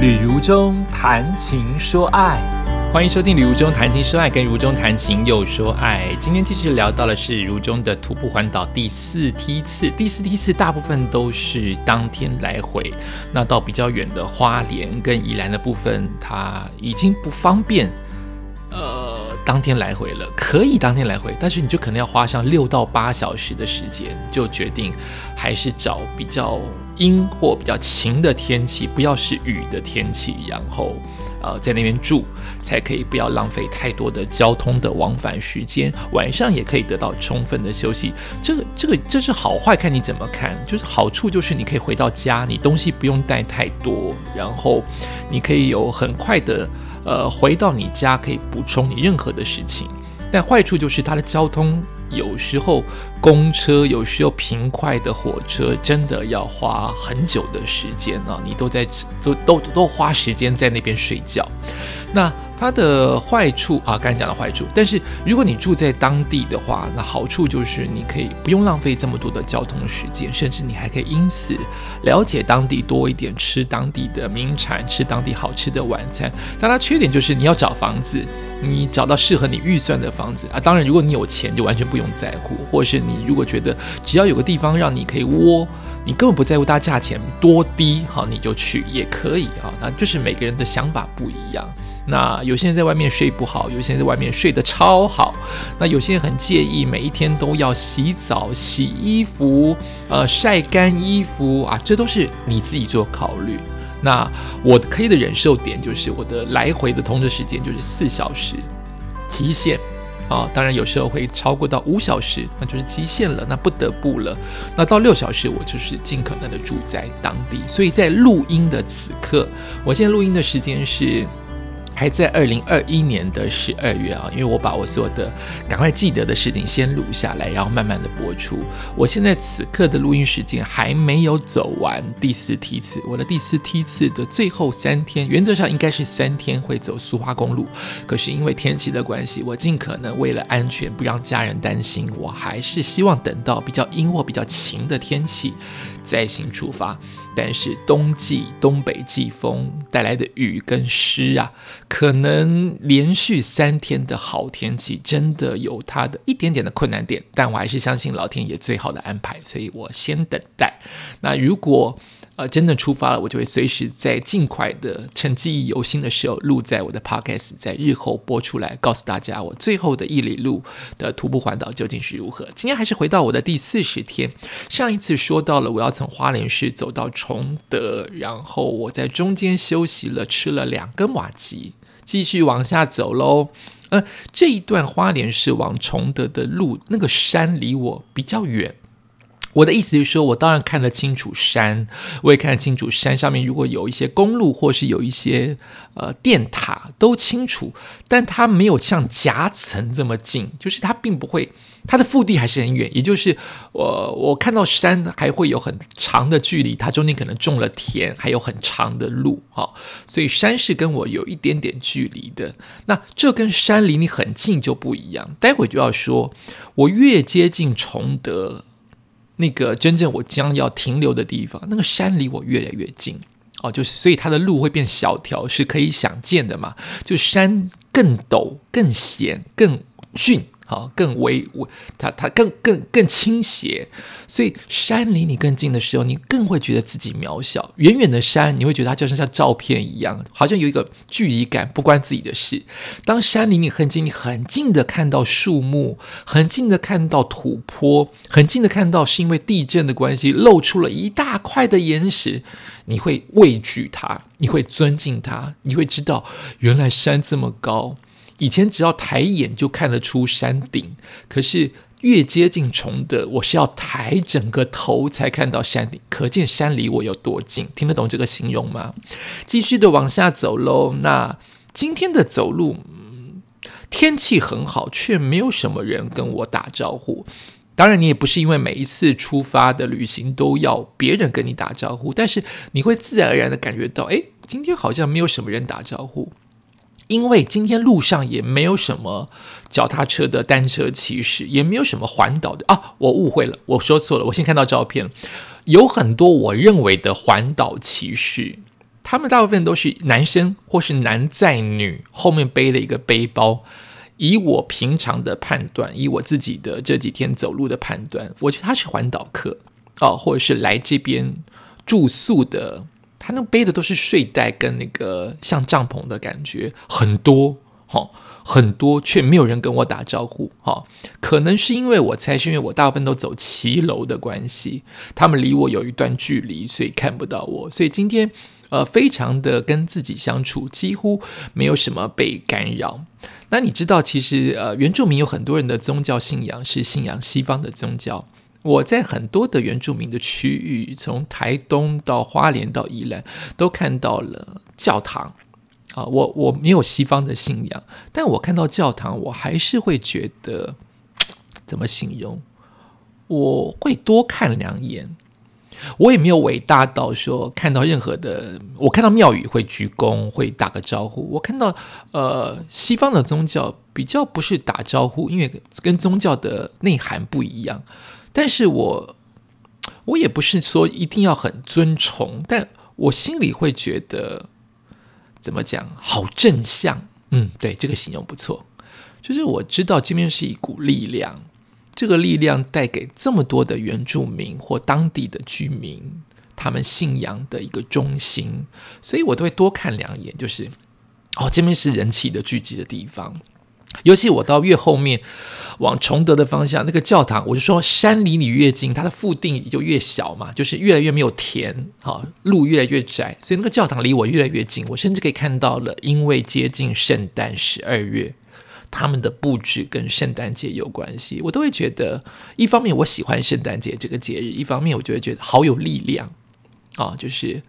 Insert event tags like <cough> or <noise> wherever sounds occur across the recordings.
旅如中谈情说爱，欢迎收听《旅如中谈情说爱》，跟如中谈情又说爱。今天继续聊到的是如中的徒步环岛第四梯次，第四梯次大部分都是当天来回。那到比较远的花莲跟宜兰的部分，它已经不方便，呃，当天来回了。可以当天来回，但是你就可能要花上六到八小时的时间，就决定还是找比较。阴或比较晴的天气，不要是雨的天气，然后，呃，在那边住才可以，不要浪费太多的交通的往返时间，晚上也可以得到充分的休息。这个，这个，这是好坏看你怎么看。就是好处就是你可以回到家，你东西不用带太多，然后你可以有很快的，呃，回到你家可以补充你任何的事情。但坏处就是它的交通。有时候公车，有时候平快的火车，真的要花很久的时间啊！你都在都都都花时间在那边睡觉，那。它的坏处啊，刚才讲的坏处。但是如果你住在当地的话，那好处就是你可以不用浪费这么多的交通时间，甚至你还可以因此了解当地多一点，吃当地的名产，吃当地好吃的晚餐。但它缺点就是你要找房子，你找到适合你预算的房子啊。当然，如果你有钱，就完全不用在乎；或是你如果觉得只要有个地方让你可以窝，你根本不在乎它价钱多低，好，你就去也可以啊。那就是每个人的想法不一样。那有些人在外面睡不好，有些人在外面睡得超好。那有些人很介意每一天都要洗澡、洗衣服、呃晒干衣服啊，这都是你自己做考虑。那我可以的忍受点就是我的来回的通车时间就是四小时极限啊，当然有时候会超过到五小时，那就是极限了，那不得不了。那到六小时我就是尽可能的住在当地。所以在录音的此刻，我现在录音的时间是。还在二零二一年的十二月啊，因为我把我所有的赶快记得的事情先录下来，然后慢慢的播出。我现在此刻的录音时间还没有走完第四梯次，我的第四梯次的最后三天，原则上应该是三天会走苏花公路，可是因为天气的关系，我尽可能为了安全不让家人担心，我还是希望等到比较阴或比较晴的天气再行出发。但是冬季东北季风带来的雨跟湿啊，可能连续三天的好天气，真的有它的一点点的困难点。但我还是相信老天爷最好的安排，所以我先等待。那如果。呃，真的出发了，我就会随时在尽快的趁记忆犹新的时候录在我的 podcast，在日后播出来，告诉大家我最后的一里路的徒步环岛究竟是如何。今天还是回到我的第四十天，上一次说到了我要从花莲市走到崇德，然后我在中间休息了，吃了两根瓦吉，继续往下走喽。呃，这一段花莲市往崇德的路，那个山离我比较远。我的意思是说，我当然看得清楚山，我也看得清楚山上面如果有一些公路或是有一些呃电塔都清楚，但它没有像夹层这么近，就是它并不会，它的腹地还是很远，也就是我我看到山还会有很长的距离，它中间可能种了田，还有很长的路哈，所以山是跟我有一点点距离的。那这跟山离你很近就不一样，待会就要说，我越接近崇德。那个真正我将要停留的地方，那个山离我越来越近哦，就是所以它的路会变小条，是可以想见的嘛，就山更陡、更险、更峻。好，更微微，它它更更更倾斜，所以山离你更近的时候，你更会觉得自己渺小。远远的山，你会觉得它就像像照片一样，好像有一个距离感，不关自己的事。当山离你很近，你很近的看到树木，很近的看到土坡，很近的看到是因为地震的关系露出了一大块的岩石，你会畏惧它，你会尊敬它，你会知道原来山这么高。以前只要抬眼就看得出山顶，可是越接近崇德，我是要抬整个头才看到山顶，可见山离我有多近。听得懂这个形容吗？继续的往下走喽。那今天的走路，嗯天气很好，却没有什么人跟我打招呼。当然，你也不是因为每一次出发的旅行都要别人跟你打招呼，但是你会自然而然的感觉到，哎，今天好像没有什么人打招呼。因为今天路上也没有什么脚踏车的单车骑士，也没有什么环岛的啊！我误会了，我说错了。我先看到照片，有很多我认为的环岛骑士，他们大部分都是男生或是男在女，后面背了一个背包。以我平常的判断，以我自己的这几天走路的判断，我觉得他是环岛客哦，或者是来这边住宿的。他那背的都是睡袋跟那个像帐篷的感觉，很多哈，很多，却没有人跟我打招呼哈。可能是因为我猜，是因为我大部分都走骑楼的关系，他们离我有一段距离，所以看不到我。所以今天呃，非常的跟自己相处，几乎没有什么被干扰。那你知道，其实呃，原住民有很多人的宗教信仰是信仰西方的宗教。我在很多的原住民的区域，从台东到花莲到宜兰，都看到了教堂。啊，我我没有西方的信仰，但我看到教堂，我还是会觉得怎么形容？我会多看两眼。我也没有伟大到说看到任何的，我看到庙宇会鞠躬，会打个招呼。我看到呃西方的宗教比较不是打招呼，因为跟宗教的内涵不一样。但是我我也不是说一定要很尊崇，但我心里会觉得怎么讲好正向。嗯，对，这个形容不错。就是我知道这边是一股力量。这个力量带给这么多的原住民或当地的居民，他们信仰的一个中心，所以我都会多看两眼。就是，哦，这边是人气的聚集的地方。尤其我到越后面往崇德的方向，那个教堂，我就说山离你越近，它的腹地就越小嘛，就是越来越没有田，好，路越来越窄，所以那个教堂离我越来越近。我甚至可以看到了，因为接近圣诞十二月。他们的布置跟圣诞节有关系，我都会觉得，一方面我喜欢圣诞节这个节日，一方面我就会觉得好有力量啊，就是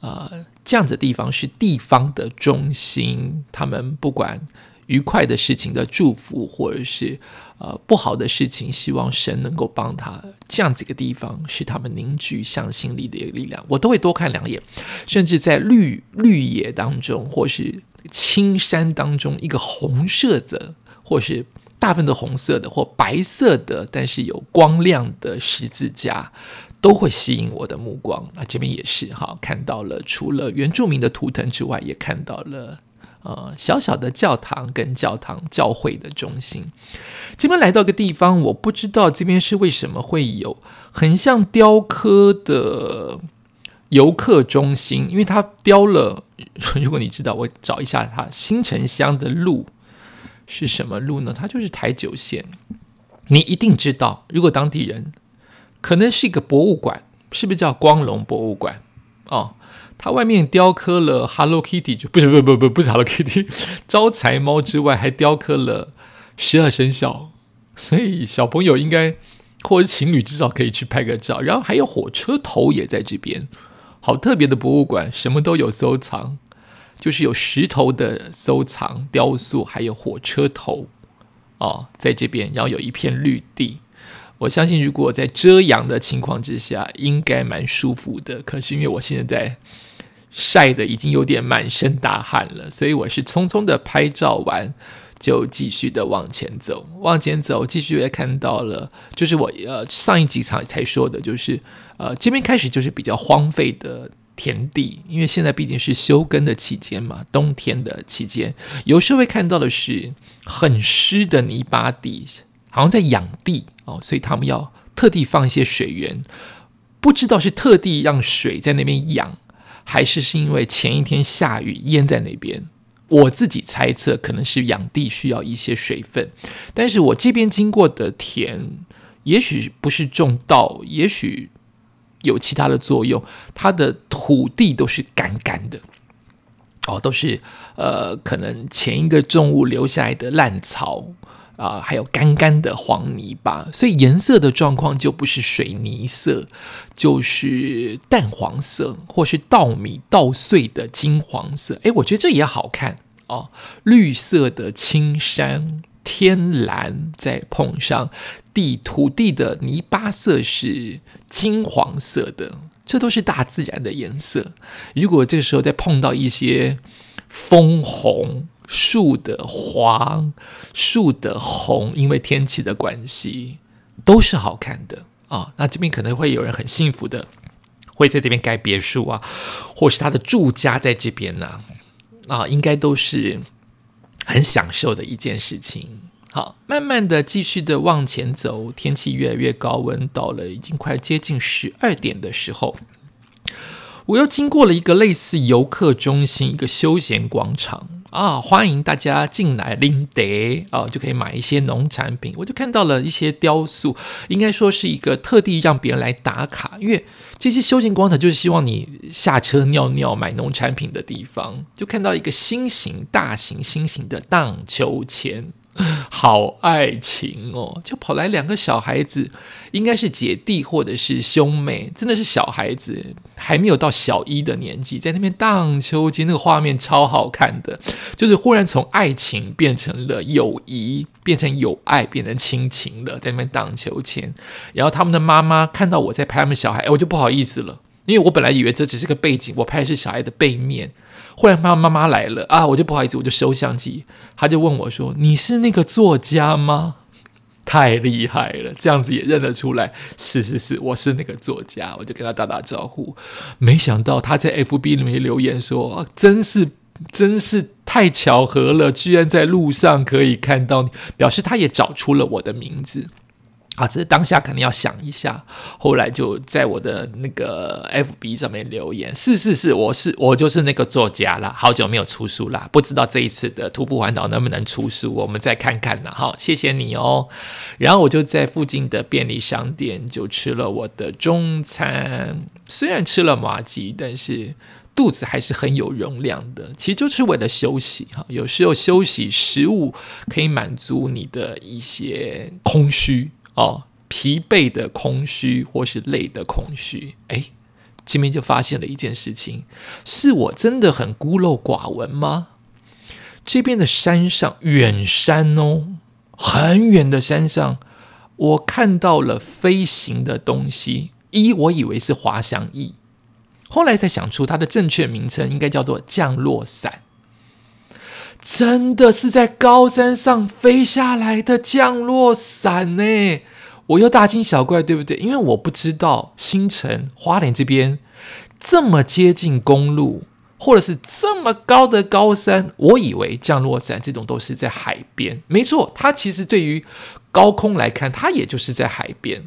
呃这样子的地方是地方的中心，他们不管愉快的事情的祝福，或者是呃不好的事情，希望神能够帮他，这样子一个地方是他们凝聚向心力的一个力量，我都会多看两眼，甚至在绿绿野当中，或是。青山当中，一个红色的，或是大部分的红色的，或白色的，但是有光亮的十字架，都会吸引我的目光。那这边也是哈，看到了除了原住民的图腾之外，也看到了呃小小的教堂跟教堂教会的中心。这边来到个地方，我不知道这边是为什么会有很像雕刻的。游客中心，因为它雕了。如果你知道，我找一下它新城乡的路是什么路呢？它就是台九线。你一定知道，如果当地人可能是一个博物馆，是不是叫光荣博物馆？哦，它外面雕刻了 Hello Kitty，就不是不是不不不是 Hello Kitty，<laughs> 招财猫之外，还雕刻了十二生肖。所以小朋友应该或者情侣至少可以去拍个照。然后还有火车头也在这边。好特别的博物馆，什么都有收藏，就是有石头的收藏、雕塑，还有火车头哦，在这边，然后有一片绿地。我相信，如果在遮阳的情况之下，应该蛮舒服的。可是因为我现在在晒的已经有点满身大汗了，所以我是匆匆的拍照完。就继续的往前走，往前走，继续也看到了，就是我呃上一集场才说的，就是呃这边开始就是比较荒废的田地，因为现在毕竟是休耕的期间嘛，冬天的期间，有时候会看到的是很湿的泥巴地，好像在养地 <laughs> 哦，所以他们要特地放一些水源，不知道是特地让水在那边养，还是是因为前一天下雨淹在那边。我自己猜测，可能是养地需要一些水分，但是我这边经过的田，也许不是种稻，也许有其他的作用，它的土地都是干干的，哦，都是呃，可能前一个重物留下来的烂草。啊，还有干干的黄泥巴，所以颜色的状况就不是水泥色，就是淡黄色，或是稻米稻穗的金黄色。诶，我觉得这也好看哦。绿色的青山天蓝，再碰上地土地的泥巴色是金黄色的，这都是大自然的颜色。如果这时候再碰到一些枫红。树的黄，树的红，因为天气的关系，都是好看的啊。那这边可能会有人很幸福的会在这边盖别墅啊，或是他的住家在这边呢，啊，应该都是很享受的一件事情。好，慢慢的继续的往前走，天气越来越高温，到了已经快接近十二点的时候，我又经过了一个类似游客中心，一个休闲广场。啊，欢迎大家进来拎得啊，就可以买一些农产品。我就看到了一些雕塑，应该说是一个特地让别人来打卡，因为这些休闲广场就是希望你下车尿尿买农产品的地方。就看到一个新型、大型、新型的荡秋千。<laughs> 好爱情哦，就跑来两个小孩子，应该是姐弟或者是兄妹，真的是小孩子，还没有到小一的年纪，在那边荡秋千，那个画面超好看的，就是忽然从爱情变成了友谊，变成友爱，变成亲情了，在那边荡秋千。然后他们的妈妈看到我在拍他们小孩，哎，我就不好意思了，因为我本来以为这只是个背景，我拍的是小孩的背面。忽然妈妈妈来了啊，我就不好意思，我就收相机。他就问我说：“你是那个作家吗？”太厉害了，这样子也认得出来。是是是，我是那个作家。我就跟他打打招呼。没想到他在 FB 里面留言说：“真是真是太巧合了，居然在路上可以看到你。”表示他也找出了我的名字。啊，只是当下肯定要想一下，后来就在我的那个 FB 上面留言，是是是，我是我就是那个作家啦，好久没有出书啦，不知道这一次的徒步环岛能不能出书，我们再看看呢。好，谢谢你哦。然后我就在附近的便利商店就吃了我的中餐，虽然吃了麻吉，但是肚子还是很有容量的。其实就是为了休息哈，有时候休息食物可以满足你的一些空虚。哦，疲惫的空虚，或是累的空虚。哎，这边就发现了一件事情：是我真的很孤陋寡闻吗？这边的山上，远山哦，很远的山上，我看到了飞行的东西。一，我以为是滑翔翼，后来才想出它的正确名称应该叫做降落伞。真的是在高山上飞下来的降落伞呢！我又大惊小怪，对不对？因为我不知道新城花莲这边这么接近公路，或者是这么高的高山，我以为降落伞这种都是在海边。没错，它其实对于高空来看，它也就是在海边。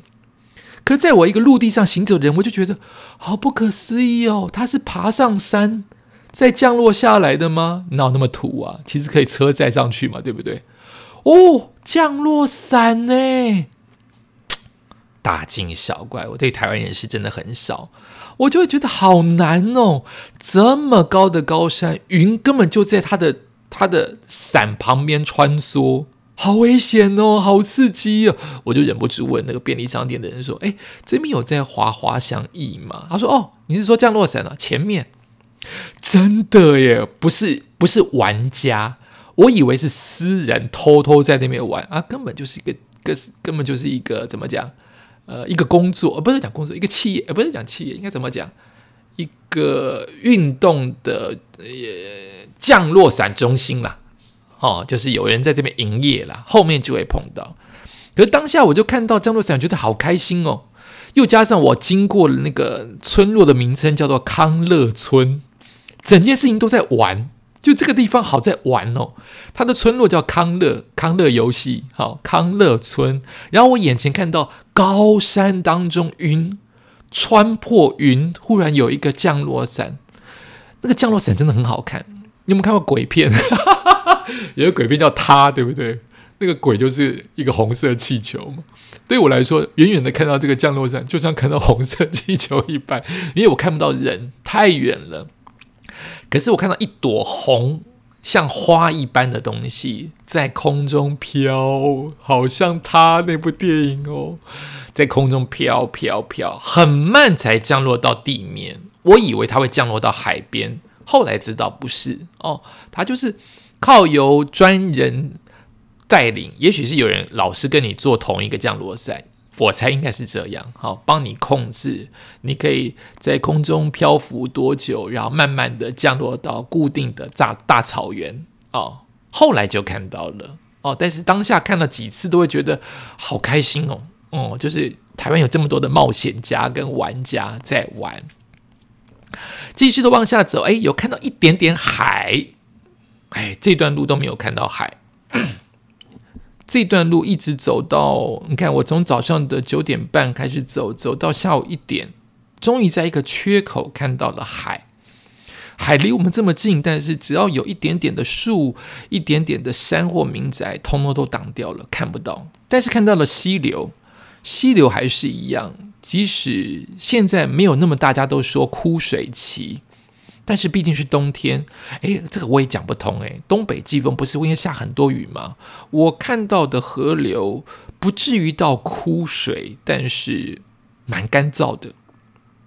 可是在我一个陆地上行走的人，我就觉得好不可思议哦！它是爬上山。再降落下来的吗？哪有那么土啊？其实可以车载上去嘛，对不对？哦，降落伞呢？大惊小怪，我对台湾人是真的很少，我就会觉得好难哦。这么高的高山，云根本就在它的它的伞旁边穿梭，好危险哦，好刺激哦！我就忍不住问那个便利商店的人说：“哎，这边有在滑滑翔翼吗？”他说：“哦，你是说降落伞啊？前面。”真的耶，不是不是玩家，我以为是私人偷偷在那边玩啊，根本就是一个个根本就是一个怎么讲？呃，一个工作，不是讲工作，一个企业，不是讲企业，应该怎么讲？一个运动的呃降落伞中心啦，哦，就是有人在这边营业啦，后面就会碰到。可是当下我就看到降落伞，觉得好开心哦，又加上我经过了那个村落的名称叫做康乐村。整件事情都在玩，就这个地方好在玩哦。它的村落叫康乐康乐游戏，好康乐村。然后我眼前看到高山当中云穿破云，忽然有一个降落伞。那个降落伞真的很好看。你有没有看过鬼片？<laughs> 有个鬼片叫他，对不对？那个鬼就是一个红色气球嘛。对我来说，远远的看到这个降落伞，就像看到红色气球一般，因为我看不到人，太远了。可是我看到一朵红，像花一般的东西在空中飘，好像他那部电影哦，在空中飘飘飘，很慢才降落到地面。我以为它会降落到海边，后来知道不是哦，它就是靠由专人带领，也许是有人老是跟你做同一个降落伞。我猜应该是这样，好，帮你控制，你可以在空中漂浮多久，然后慢慢的降落到固定的大大草原哦。后来就看到了哦，但是当下看了几次都会觉得好开心哦，哦，就是台湾有这么多的冒险家跟玩家在玩继续的往下走，哎，有看到一点点海，哎，这段路都没有看到海。这段路一直走到，你看，我从早上的九点半开始走，走到下午一点，终于在一个缺口看到了海。海离我们这么近，但是只要有一点点的树、一点点的山或民宅，通通都挡掉了，看不到。但是看到了溪流，溪流还是一样，即使现在没有那么大家都说枯水期。但是毕竟是冬天，哎，这个我也讲不通哎。东北季风不是会下很多雨吗？我看到的河流不至于到枯水，但是蛮干燥的。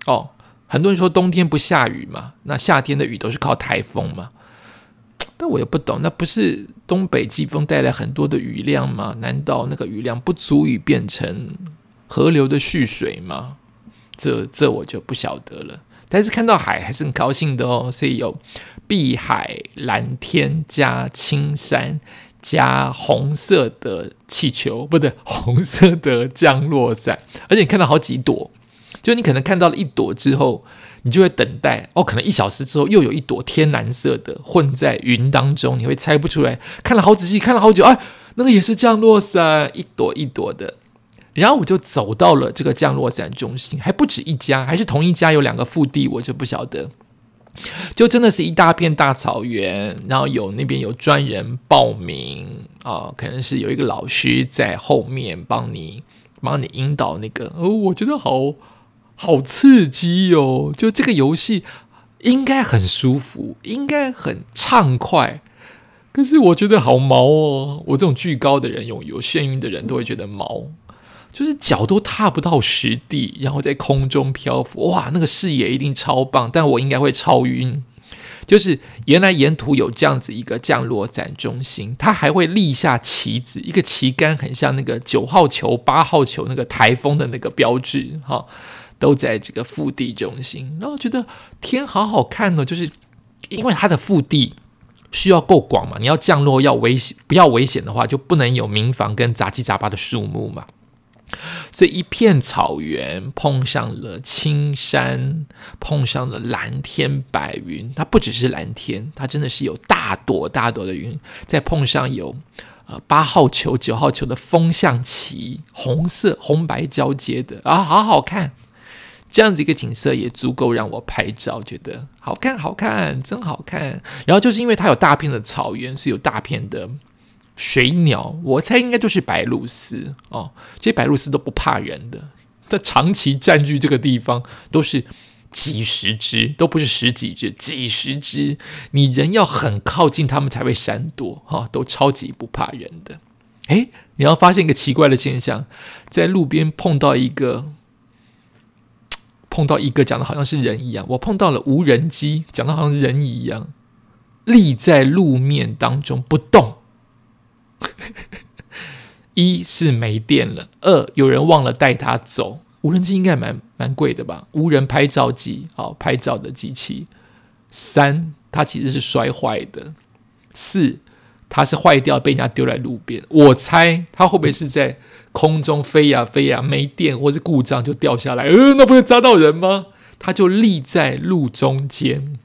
哦，很多人说冬天不下雨嘛，那夏天的雨都是靠台风嘛。但我也不懂，那不是东北季风带来很多的雨量吗？难道那个雨量不足以变成河流的蓄水吗？这这我就不晓得了。但是看到海还是很高兴的哦，所以有碧海蓝天加青山加红色的气球，不对，<laughs> 红色的降落伞，而且你看到好几朵，就你可能看到了一朵之后，你就会等待哦，可能一小时之后又有一朵天蓝色的混在云当中，你会猜不出来，看了好仔细，看了好久，哎，那个也是降落伞，一朵一朵的。然后我就走到了这个降落伞中心，还不止一家，还是同一家有两个腹地，我就不晓得。就真的是一大片大草原，然后有那边有专人报名啊，可能是有一个老师在后面帮你帮你引导那个哦，我觉得好好刺激哟！就这个游戏应该很舒服，应该很畅快，可是我觉得好毛哦！我这种巨高的人，有有眩晕的人都会觉得毛。就是脚都踏不到实地，然后在空中漂浮，哇，那个视野一定超棒，但我应该会超晕。就是原来沿途有这样子一个降落伞中心，它还会立下旗子，一个旗杆很像那个九号球、八号球那个台风的那个标志，哈，都在这个腹地中心。然后觉得天好好看哦，就是因为它的腹地需要够广嘛，你要降落要危险，不要危险的话，就不能有民房跟杂七杂八的树木嘛。所以一片草原碰上了青山，碰上了蓝天白云。它不只是蓝天，它真的是有大朵大朵的云。再碰上有呃八号球、九号球的风向旗，红色红白交接的啊，好好看。这样子一个景色也足够让我拍照，觉得好看，好看，真好看。然后就是因为它有大片的草原，是有大片的。水鸟，我猜应该就是白鹭鸶哦。这些白鹭鸶都不怕人的，它长期占据这个地方，都是几十只，都不是十几只，几十只。你人要很靠近，它们才会闪躲哈，都超级不怕人的。哎，你要发现一个奇怪的现象，在路边碰到一个，碰到一个讲的好像是人一样，我碰到了无人机，讲的好像是人一样，立在路面当中不动。<laughs> 一是没电了，二有人忘了带他走。无人机应该蛮蛮贵的吧？无人拍照机，好拍照的机器。三，它其实是摔坏的。四，它是坏掉，被人家丢在路边。我猜它会不会是在空中飞呀飞呀，没电或是故障就掉下来？呃，那不会砸到人吗？它就立在路中间。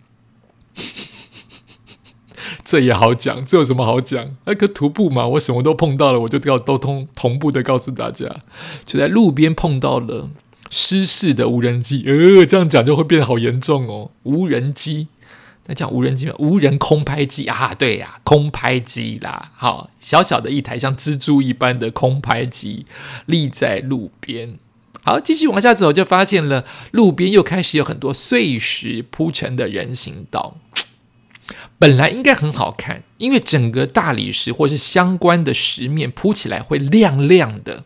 这也好讲，这有什么好讲？那个徒步嘛，我什么都碰到了，我就要都通同步的告诉大家，就在路边碰到了失事的无人机。呃，这样讲就会变得好严重哦。无人机，那叫无人机吗？无人空拍机啊，对呀，空拍机啦。好，小小的一台像蜘蛛一般的空拍机立在路边。好，继续往下走，就发现了路边又开始有很多碎石铺成的人行道。本来应该很好看，因为整个大理石或是相关的石面铺起来会亮亮的，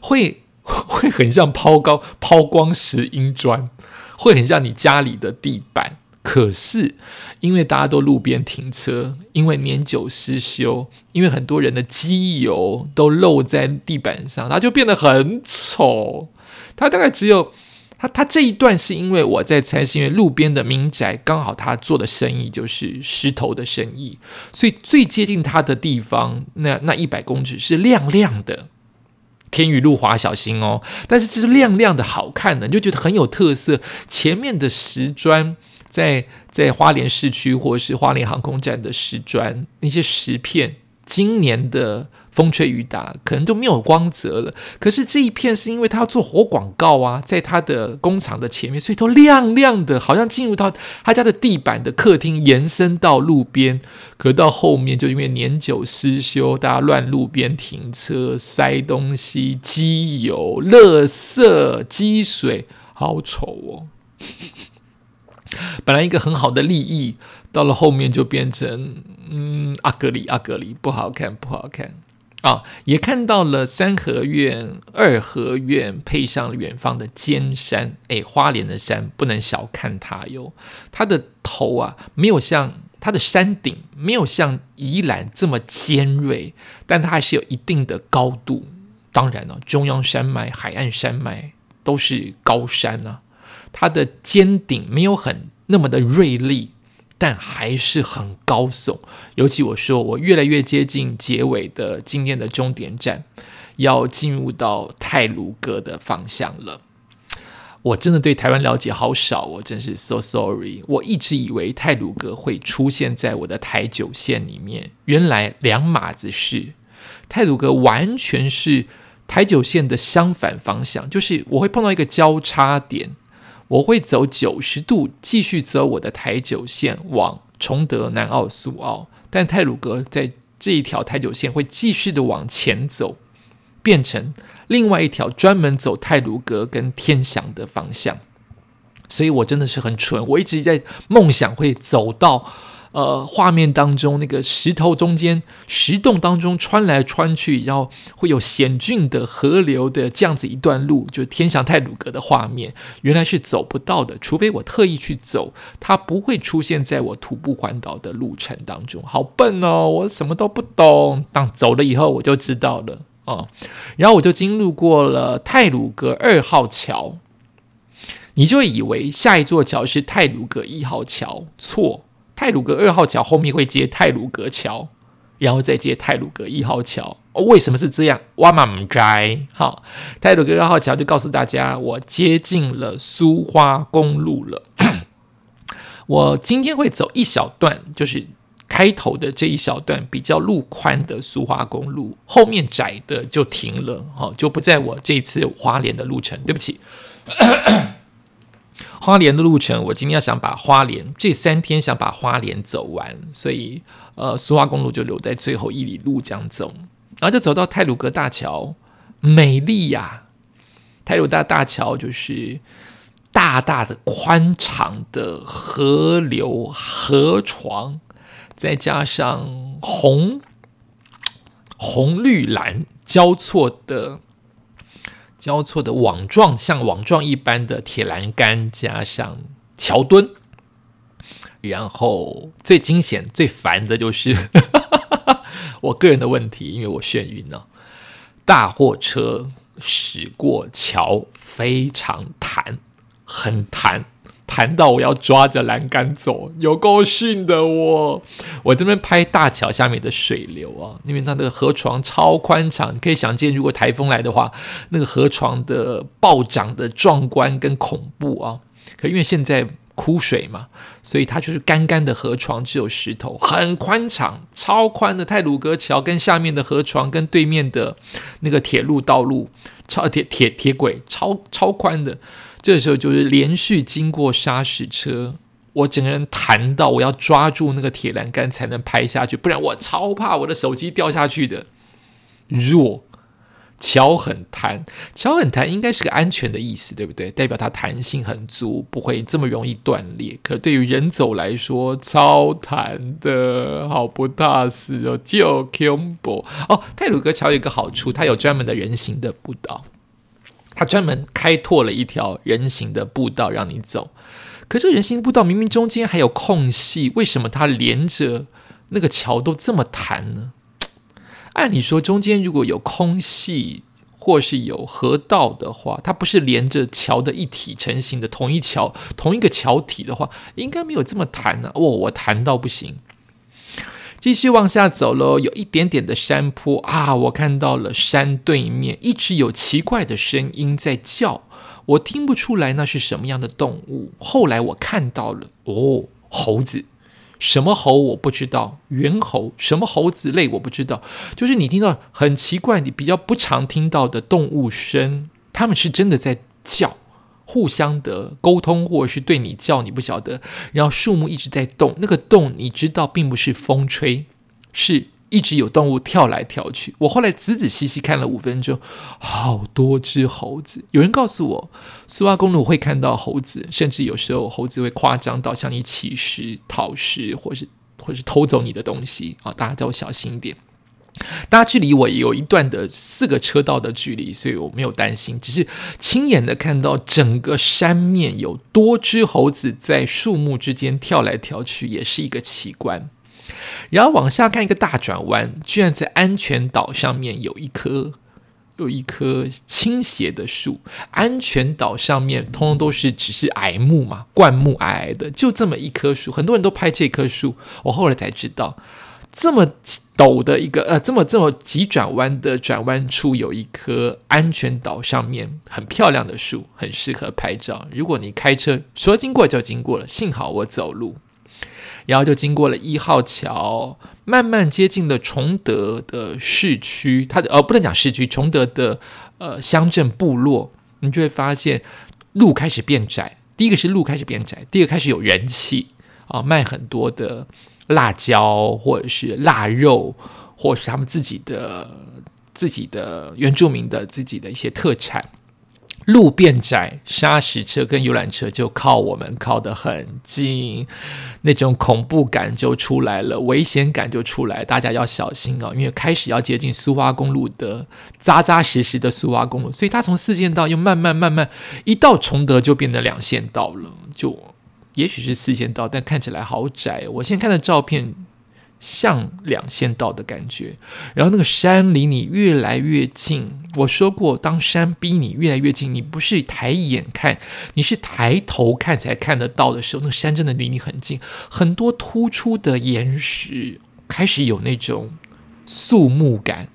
会 <laughs> 会很像抛高抛光石英砖，会很像你家里的地板。可是因为大家都路边停车，因为年久失修，因为很多人的机油都漏在地板上，它就变得很丑。它大概只有。他他这一段是因为我在猜，是因为路边的民宅刚好他做的生意就是石头的生意，所以最接近他的地方，那那一百公尺是亮亮的。天雨路滑，小心哦！但是这是亮亮的好看的，你就觉得很有特色。前面的石砖在在花莲市区或是花莲航空站的石砖那些石片，今年的。风吹雨打，可能就没有光泽了。可是这一片是因为他要做活广告啊，在他的工厂的前面，所以都亮亮的，好像进入到他家的地板的客厅，延伸到路边。可到后面，就因为年久失修，大家乱路边停车，塞东西，机油、垃圾、积水，好丑哦！<laughs> 本来一个很好的利益，到了后面就变成嗯，阿格里阿格里，不好看，不好看。啊，也看到了三合院、二合院，配上远方的尖山，哎，花莲的山不能小看它哟。它的头啊，没有像它的山顶没有像宜兰这么尖锐，但它还是有一定的高度。当然了，中央山脉、海岸山脉都是高山啊，它的尖顶没有很那么的锐利。但还是很高耸，尤其我说我越来越接近结尾的今天的终点站，要进入到泰鲁阁的方向了。我真的对台湾了解好少，我真是 so sorry。我一直以为泰鲁阁会出现在我的台九线里面，原来两码子事。泰鲁阁完全是台九线的相反方向，就是我会碰到一个交叉点。我会走九十度，继续走我的台九线往崇德南澳苏澳，但泰鲁阁在这一条台九线会继续的往前走，变成另外一条专门走泰鲁阁跟天祥的方向。所以我真的是很蠢，我一直在梦想会走到。呃，画面当中那个石头中间石洞当中穿来穿去，然后会有险峻的河流的这样子一段路，就天祥泰鲁阁的画面，原来是走不到的，除非我特意去走，它不会出现在我徒步环岛的路程当中。好笨哦，我什么都不懂。当走了以后，我就知道了啊。然后我就经路过了泰鲁阁二号桥，你就以为下一座桥是泰鲁阁一号桥，错。泰鲁阁二号桥后面会接泰鲁阁桥，然后再接泰鲁阁一号桥。为什么是这样？哇嘛唔该。好，泰鲁阁二号桥就告诉大家，我接近了苏花公路了。<coughs> 我今天会走一小段，就是开头的这一小段比较路宽的苏花公路，后面窄的就停了。好，就不在我这次花莲的路程。对不起。花莲的路程，我今天要想把花莲这三天想把花莲走完，所以呃，苏花公路就留在最后一里路这样走，然后就走到泰鲁阁大桥，美丽呀！泰鲁大大桥就是大大的宽敞的河流河床，再加上红红绿蓝交错的。交错的网状，像网状一般的铁栏杆，加上桥墩，然后最惊险、最烦的就是 <laughs> 我个人的问题，因为我眩晕呢。大货车驶过桥，非常弹，很弹。弹到我要抓着栏杆走，有够逊的我！我这边拍大桥下面的水流啊，因为它那个河床超宽敞，你可以想见，如果台风来的话，那个河床的暴涨的壮观跟恐怖啊！可因为现在枯水嘛，所以它就是干干的河床，只有石头，很宽敞，超宽的泰鲁阁桥跟下面的河床跟对面的那个铁路道路，超铁铁铁轨，超超宽的。这时候就是连续经过砂石车，我整个人弹到，我要抓住那个铁栏杆才能拍下去，不然我超怕我的手机掉下去的。弱，桥很弹，桥很弹应该是个安全的意思，对不对？代表它弹性很足，不会这么容易断裂。可对于人走来说，超弹的好不踏实哦，就 combo 哦。泰鲁格桥有一个好处，它有专门的人行的步道。他专门开拓了一条人行的步道让你走，可是人行步道明明中间还有空隙，为什么它连着那个桥都这么弹呢？按理说，中间如果有空隙或是有河道的话，它不是连着桥的一体成型的同一桥同一个桥体的话，应该没有这么弹呢。哦，我弹到不行。继续往下走喽，有一点点的山坡啊，我看到了山对面一直有奇怪的声音在叫，我听不出来那是什么样的动物。后来我看到了，哦，猴子，什么猴我不知道，猿猴，什么猴子类我不知道，就是你听到很奇怪，你比较不常听到的动物声，他们是真的在叫。互相的沟通，或者是对你叫，你不晓得。然后树木一直在动，那个动你知道，并不是风吹，是一直有动物跳来跳去。我后来仔仔细细看了五分钟，好多只猴子。有人告诉我，苏花公路会看到猴子，甚至有时候猴子会夸张到向你乞食、讨食，或是或是偷走你的东西啊！大家都小心一点。大家距离我有一段的四个车道的距离，所以我没有担心。只是亲眼的看到整个山面有多只猴子在树木之间跳来跳去，也是一个奇观。然后往下看一个大转弯，居然在安全岛上面有一棵有一棵倾斜的树。安全岛上面通通都是只是矮木嘛，灌木矮矮的，就这么一棵树，很多人都拍这棵树。我后来才知道。这么陡的一个呃，这么这么急转弯的转弯处，有一棵安全岛上面很漂亮的树，很适合拍照。如果你开车说经过就经过了，幸好我走路，然后就经过了一号桥，慢慢接近了崇德的市区，它的呃不能讲市区，崇德的呃乡镇部落，你就会发现路开始变窄。第一个是路开始变窄，第二个开始有人气啊，卖很多的。辣椒，或者是腊肉，或是他们自己的、自己的原住民的自己的一些特产。路变窄，砂石车跟游览车就靠我们靠得很近，那种恐怖感就出来了，危险感就出来，大家要小心啊！因为开始要接近苏花公路的扎扎实实的苏花公路，所以它从四线道又慢慢慢慢一到崇德就变得两线道了，就。也许是四线道，但看起来好窄。我现在看的照片像两线道的感觉。然后那个山离你越来越近。我说过，当山逼你越来越近，你不是抬眼看，你是抬头看才看得到的时候，那个山真的离你很近。很多突出的岩石开始有那种肃穆感，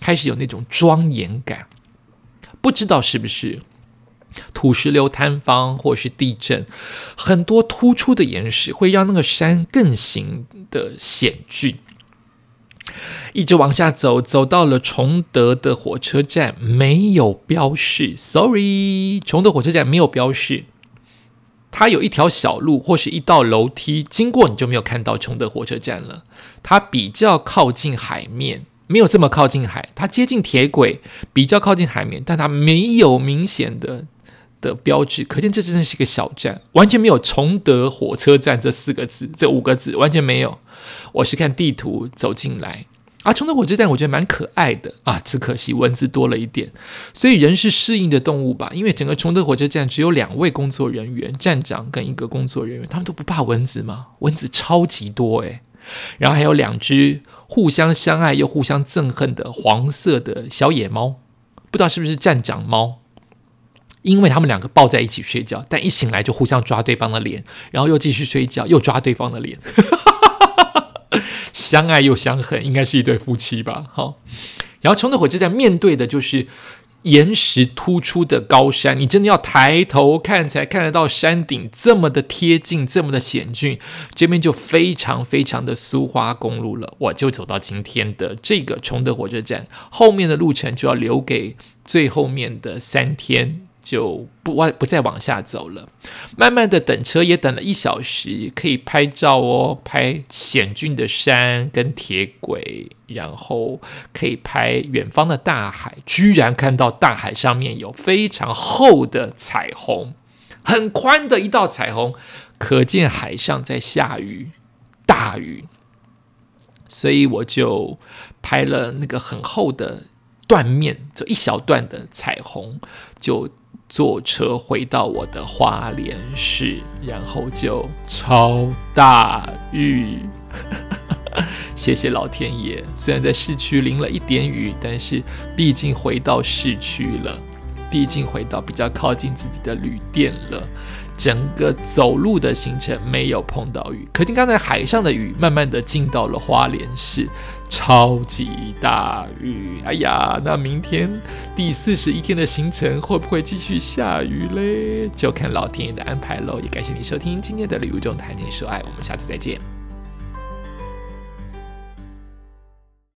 开始有那种庄严感。不知道是不是？土石流坍方或是地震，很多突出的岩石会让那个山更显的险峻。一直往下走，走到了崇德的火车站，没有标示，sorry，崇德火车站没有标示。它有一条小路或是一道楼梯，经过你就没有看到崇德火车站了。它比较靠近海面。没有这么靠近海，它接近铁轨，比较靠近海面，但它没有明显的的标志，可见这真的是一个小站，完全没有崇德火车站这四个字，这五个字完全没有。我是看地图走进来，啊，崇德火车站我觉得蛮可爱的啊，只可惜蚊子多了一点，所以人是适应的动物吧？因为整个崇德火车站只有两位工作人员，站长跟一个工作人员，他们都不怕蚊子吗？蚊子超级多诶。然后还有两只互相相爱又互相憎恨的黄色的小野猫，不知道是不是站长猫，因为他们两个抱在一起睡觉，但一醒来就互相抓对方的脸，然后又继续睡觉，又抓对方的脸，<laughs> 相爱又相恨，应该是一对夫妻吧？好，然后冲的火车站面对的就是。岩石突出的高山，你真的要抬头看才看得到山顶，这么的贴近，这么的险峻，这边就非常非常的苏花公路了。我就走到今天的这个崇德火车站，后面的路程就要留给最后面的三天。就不往不再往下走了，慢慢的等车也等了一小时，可以拍照哦，拍险峻的山跟铁轨，然后可以拍远方的大海，居然看到大海上面有非常厚的彩虹，很宽的一道彩虹，可见海上在下雨，大雨，所以我就拍了那个很厚的断面，就一小段的彩虹，就。坐车回到我的花莲市，然后就超大雨。<laughs> 谢谢老天爷，虽然在市区淋了一点雨，但是毕竟回到市区了，毕竟回到比较靠近自己的旅店了。整个走路的行程没有碰到雨。可见刚才海上的雨慢慢的进到了花莲市，超级大雨。哎呀，那明天第四十一天的行程会不会继续下雨嘞？就看老天爷的安排喽。也感谢你收听今天的礼物中谈情说爱，我们下次再见。